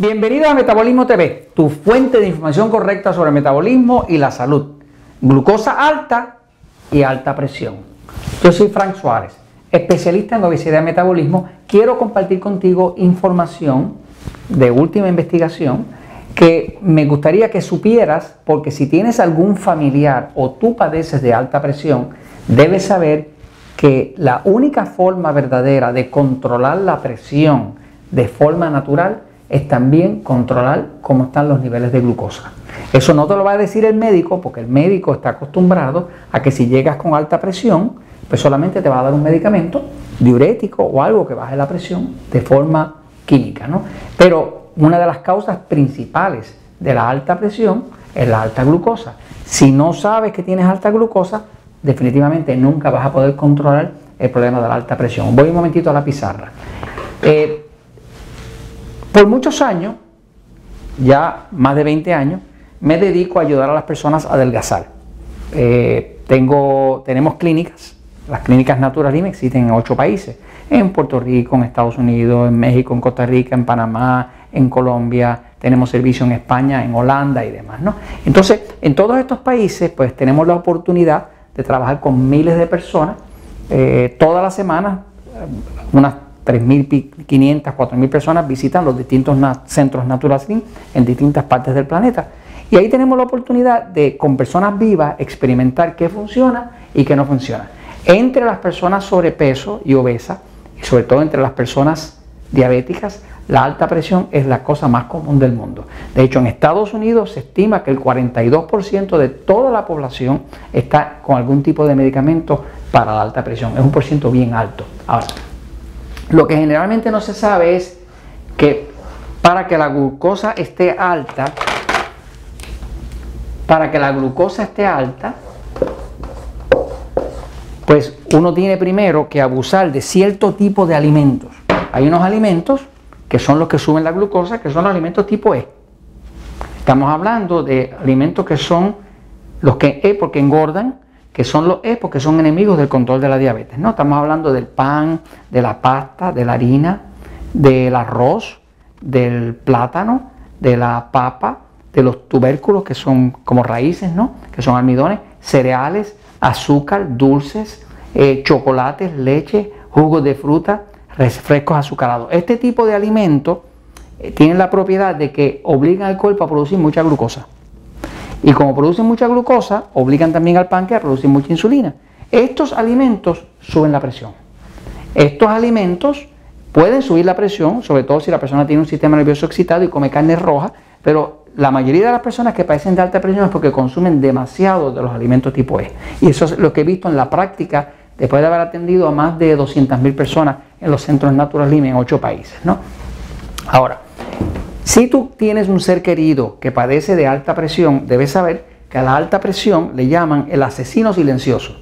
Bienvenido a Metabolismo TV, tu fuente de información correcta sobre metabolismo y la salud. Glucosa alta y alta presión. Yo soy Frank Suárez, especialista en obesidad y metabolismo. Quiero compartir contigo información de última investigación que me gustaría que supieras, porque si tienes algún familiar o tú padeces de alta presión, debes saber que la única forma verdadera de controlar la presión de forma natural es también controlar cómo están los niveles de glucosa. Eso no te lo va a decir el médico porque el médico está acostumbrado a que si llegas con alta presión, pues solamente te va a dar un medicamento diurético o algo que baje la presión de forma química. ¿no? Pero una de las causas principales de la alta presión es la alta glucosa. Si no sabes que tienes alta glucosa, definitivamente nunca vas a poder controlar el problema de la alta presión. Voy un momentito a la pizarra. Eh, por muchos años, ya más de 20 años, me dedico a ayudar a las personas a adelgazar. Eh, tenemos clínicas, las clínicas Naturalim existen en ocho países, en Puerto Rico, en Estados Unidos, en México, en Costa Rica, en Panamá, en Colombia, tenemos servicio en España, en Holanda y demás. ¿no? Entonces, en todos estos países, pues tenemos la oportunidad de trabajar con miles de personas eh, todas las semanas, unas 3.500, 4.000 personas visitan los distintos centros Natural Slim en distintas partes del planeta. Y ahí tenemos la oportunidad de, con personas vivas, experimentar qué funciona y qué no funciona. Entre las personas sobrepeso y obesas, y sobre todo entre las personas diabéticas, la alta presión es la cosa más común del mundo. De hecho, en Estados Unidos se estima que el 42% de toda la población está con algún tipo de medicamento para la alta presión. Es un por ciento bien alto. Ahora, lo que generalmente no se sabe es que para que la glucosa esté alta, para que la glucosa esté alta, pues uno tiene primero que abusar de cierto tipo de alimentos. Hay unos alimentos que son los que suben la glucosa, que son los alimentos tipo E. Estamos hablando de alimentos que son los que E porque engordan, que son los E porque son enemigos del control de la diabetes. No, estamos hablando del pan, de la pasta, de la harina, del arroz, del plátano, de la papa, de los tubérculos que son como raíces, ¿no? Que son almidones, cereales, azúcar, dulces, eh, chocolates, leche, jugos de fruta, refrescos azucarados. Este tipo de alimentos eh, tienen la propiedad de que obligan al cuerpo a producir mucha glucosa. Y como producen mucha glucosa, obligan también al páncreas a producir mucha insulina. Estos alimentos suben la presión. Estos alimentos pueden subir la presión, sobre todo si la persona tiene un sistema nervioso excitado y come carne roja, pero la mayoría de las personas que padecen de alta presión es porque consumen demasiado de los alimentos tipo E. Y eso es lo que he visto en la práctica después de haber atendido a más de 200.000 personas en los centros Natural Living en ocho países. ¿no? Ahora, si tú tienes un ser querido que padece de alta presión, debes saber que a la alta presión le llaman el asesino silencioso.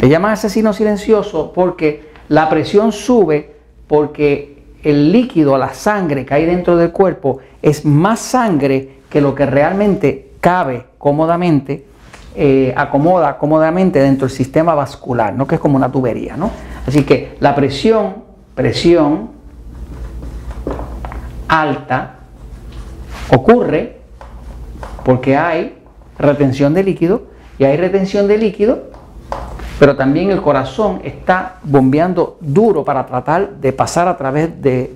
Le llaman asesino silencioso porque la presión sube porque el líquido, la sangre que hay dentro del cuerpo es más sangre que lo que realmente cabe cómodamente, eh, acomoda cómodamente dentro del sistema vascular, ¿no? que es como una tubería. ¿no? Así que la presión, presión alta ocurre porque hay retención de líquido y hay retención de líquido, pero también el corazón está bombeando duro para tratar de pasar a través de,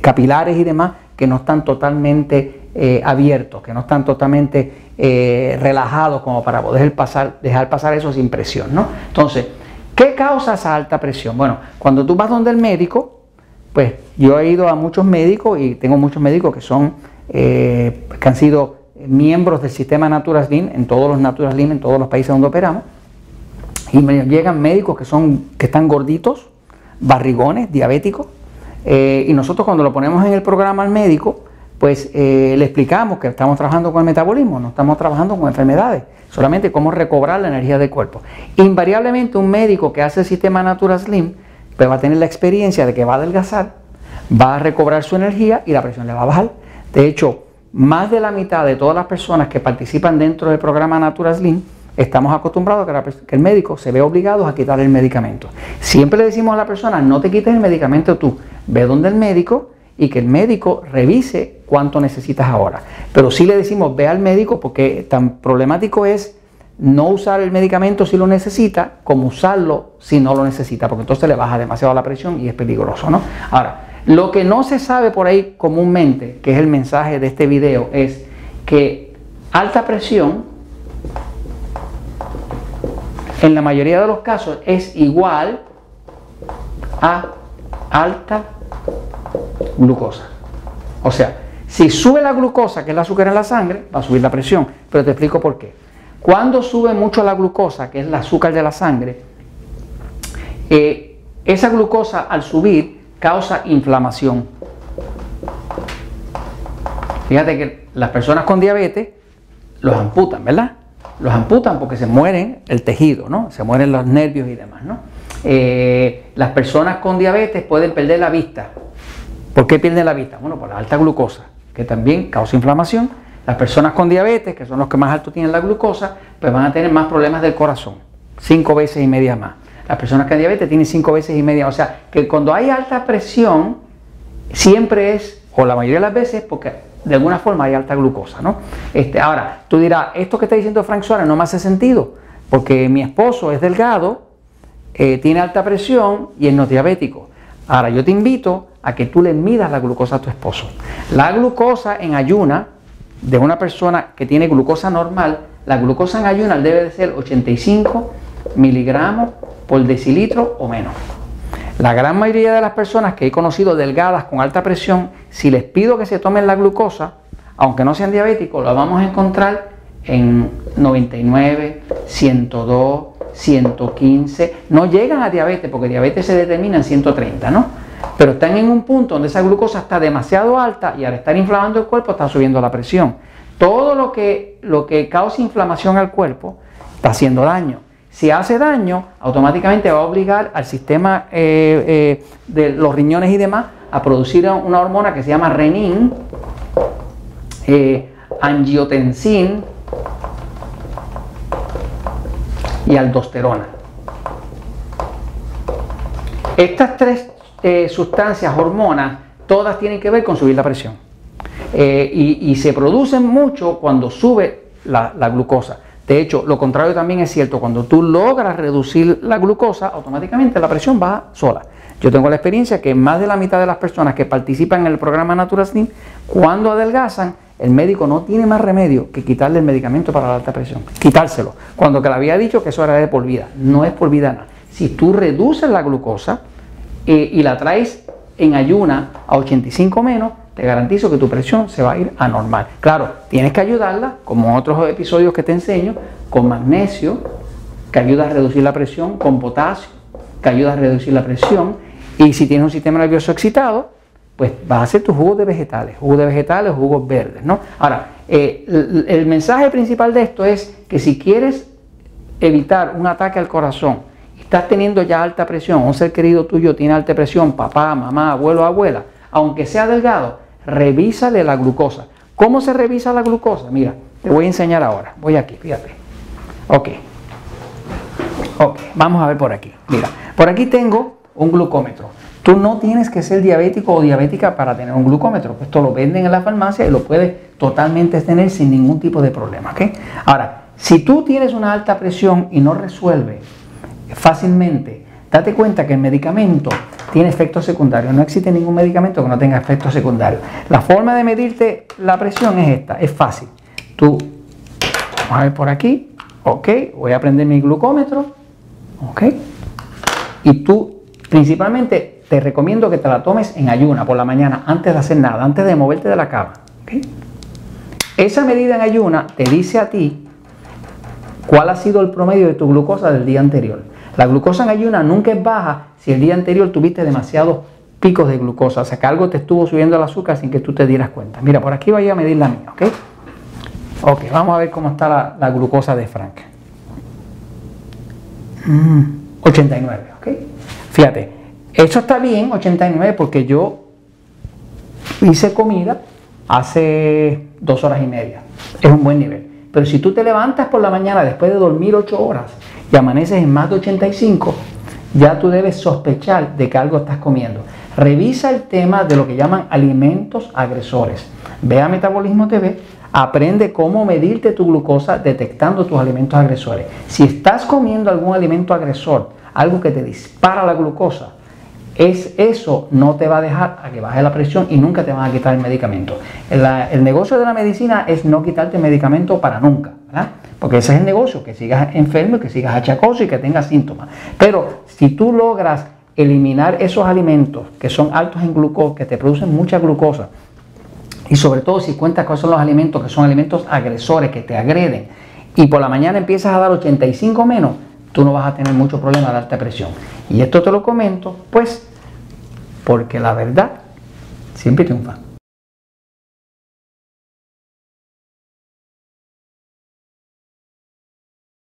capilares y demás que no están totalmente eh, abiertos, que no están totalmente eh, relajados como para poder dejar pasar eso sin presión. ¿no? Entonces, ¿qué causa esa alta presión? Bueno, cuando tú vas donde el médico, pues yo he ido a muchos médicos y tengo muchos médicos que son eh, que han sido miembros del sistema Natural Slim, en todos los Natural Slim, en todos los países donde operamos, y llegan médicos que, son, que están gorditos, barrigones, diabéticos, eh, y nosotros cuando lo ponemos en el programa al médico, pues eh, le explicamos que estamos trabajando con el metabolismo, no estamos trabajando con enfermedades, solamente cómo recobrar la energía del cuerpo. Invariablemente un médico que hace el sistema Natural Slim, pues va a tener la experiencia de que va a adelgazar, va a recobrar su energía y la presión le va a bajar. De hecho, más de la mitad de todas las personas que participan dentro del programa Natural Slim estamos acostumbrados a que el médico se ve obligado a quitar el medicamento. Siempre le decimos a la persona, no te quites el medicamento tú, ve donde el médico y que el médico revise cuánto necesitas ahora. Pero sí le decimos, ve al médico porque tan problemático es no usar el medicamento si lo necesita como usarlo si no lo necesita, porque entonces le baja demasiado la presión y es peligroso, ¿no? Ahora, lo que no se sabe por ahí comúnmente, que es el mensaje de este video, es que alta presión en la mayoría de los casos es igual a alta glucosa. O sea, si sube la glucosa, que es el azúcar en la sangre, va a subir la presión. Pero te explico por qué. Cuando sube mucho la glucosa, que es el azúcar de la sangre, eh, esa glucosa al subir causa inflamación. Fíjate que las personas con diabetes los amputan, ¿verdad? Los amputan porque se mueren el tejido, ¿no? Se mueren los nervios y demás, ¿no? Eh, las personas con diabetes pueden perder la vista. ¿Por qué pierden la vista? Bueno, por la alta glucosa, que también causa inflamación. Las personas con diabetes, que son los que más alto tienen la glucosa, pues van a tener más problemas del corazón, cinco veces y media más. Las personas con diabetes tienen cinco veces y media. O sea, que cuando hay alta presión, siempre es, o la mayoría de las veces, porque de alguna forma hay alta glucosa, ¿no? Este, ahora, tú dirás, esto que está diciendo Frank Suárez no me hace sentido, porque mi esposo es delgado, eh, tiene alta presión y es no diabético. Ahora, yo te invito a que tú le midas la glucosa a tu esposo. La glucosa en ayuna de una persona que tiene glucosa normal, la glucosa en ayuna debe de ser 85 miligramos por decilitro o menos. La gran mayoría de las personas que he conocido delgadas con alta presión, si les pido que se tomen la glucosa, aunque no sean diabéticos, la vamos a encontrar en 99, 102, 115. No llegan a diabetes porque diabetes se determina en 130, ¿no? Pero están en un punto donde esa glucosa está demasiado alta y al estar inflamando el cuerpo está subiendo la presión. Todo lo que, lo que causa inflamación al cuerpo está haciendo daño. Si hace daño, automáticamente va a obligar al sistema eh, eh, de los riñones y demás a producir una hormona que se llama renin, eh, angiotensin y aldosterona. Estas tres sustancias, hormonas, todas tienen que ver con subir la presión. y, se producen mucho cuando sube la glucosa. De hecho, lo contrario también es cierto, cuando tú logras reducir la glucosa, automáticamente la presión baja sola. Yo tengo la experiencia que más de la mitad de las personas que participan en el programa Natural Slim, cuando adelgazan, el médico no tiene más remedio que quitarle el medicamento para la alta presión, quitárselo. Cuando que le había dicho que eso era de por vida, no es por vida nada. Si tú reduces la glucosa eh, y la traes en ayuna a 85 menos, te garantizo que tu presión se va a ir a normal. Claro, tienes que ayudarla, como otros episodios que te enseño, con magnesio, que ayuda a reducir la presión, con potasio, que ayuda a reducir la presión, y si tienes un sistema nervioso excitado, pues vas a hacer tus jugos de vegetales, jugos de vegetales, jugos verdes, ¿no? Ahora, eh, el mensaje principal de esto es que si quieres evitar un ataque al corazón, estás teniendo ya alta presión, un ser querido tuyo tiene alta presión, papá, mamá, abuelo, abuela, aunque sea delgado, revísale la glucosa. ¿Cómo se revisa la glucosa? Mira, te voy a enseñar ahora. Voy aquí, fíjate. Ok. Ok, vamos a ver por aquí. Mira, por aquí tengo un glucómetro. Tú no tienes que ser diabético o diabética para tener un glucómetro. Esto lo venden en la farmacia y lo puedes totalmente tener sin ningún tipo de problema. ¿ok? Ahora, si tú tienes una alta presión y no resuelve fácilmente Date cuenta que el medicamento tiene efectos secundarios. No existe ningún medicamento que no tenga efectos secundarios. La forma de medirte la presión es esta, es fácil. Tú, vamos a ver por aquí, ok, voy a prender mi glucómetro, ok. Y tú, principalmente, te recomiendo que te la tomes en ayuna por la mañana, antes de hacer nada, antes de moverte de la cama. Esa medida en ayuna te dice a ti cuál ha sido el promedio de tu glucosa del día anterior. La glucosa en ayuna nunca es baja si el día anterior tuviste demasiados picos de glucosa, o sea que algo te estuvo subiendo el azúcar sin que tú te dieras cuenta. Mira, por aquí voy a medir la mía, ¿ok? Ok, vamos a ver cómo está la, glucosa de Frank. 89, mm, ¿ok? Fíjate, eso está bien, 89, porque yo hice comida hace dos horas y media. Es un buen nivel. Pero si tú te levantas por la mañana después de dormir 8 horas y amaneces en más de 85, ya tú debes sospechar de que algo estás comiendo. Revisa el tema de lo que llaman alimentos agresores. Ve a Metabolismo TV, aprende cómo medirte tu glucosa detectando tus alimentos agresores. Si estás comiendo algún alimento agresor, algo que te dispara la glucosa, es eso no te va a dejar a que baje la presión y nunca te van a quitar el medicamento. el negocio de la medicina es no quitarte el medicamento para nunca, Porque ese es el negocio, que sigas enfermo, que sigas achacoso y que tengas síntomas. Pero si tú logras eliminar esos alimentos que son altos en glucosa, que te producen mucha glucosa, y sobre todo si cuentas cuáles son los alimentos que son alimentos agresores, que te agreden, y por la mañana empiezas a dar 85 menos, tú no vas a tener mucho problema de darte presión. Y esto te lo comento, pues, porque la verdad siempre triunfa.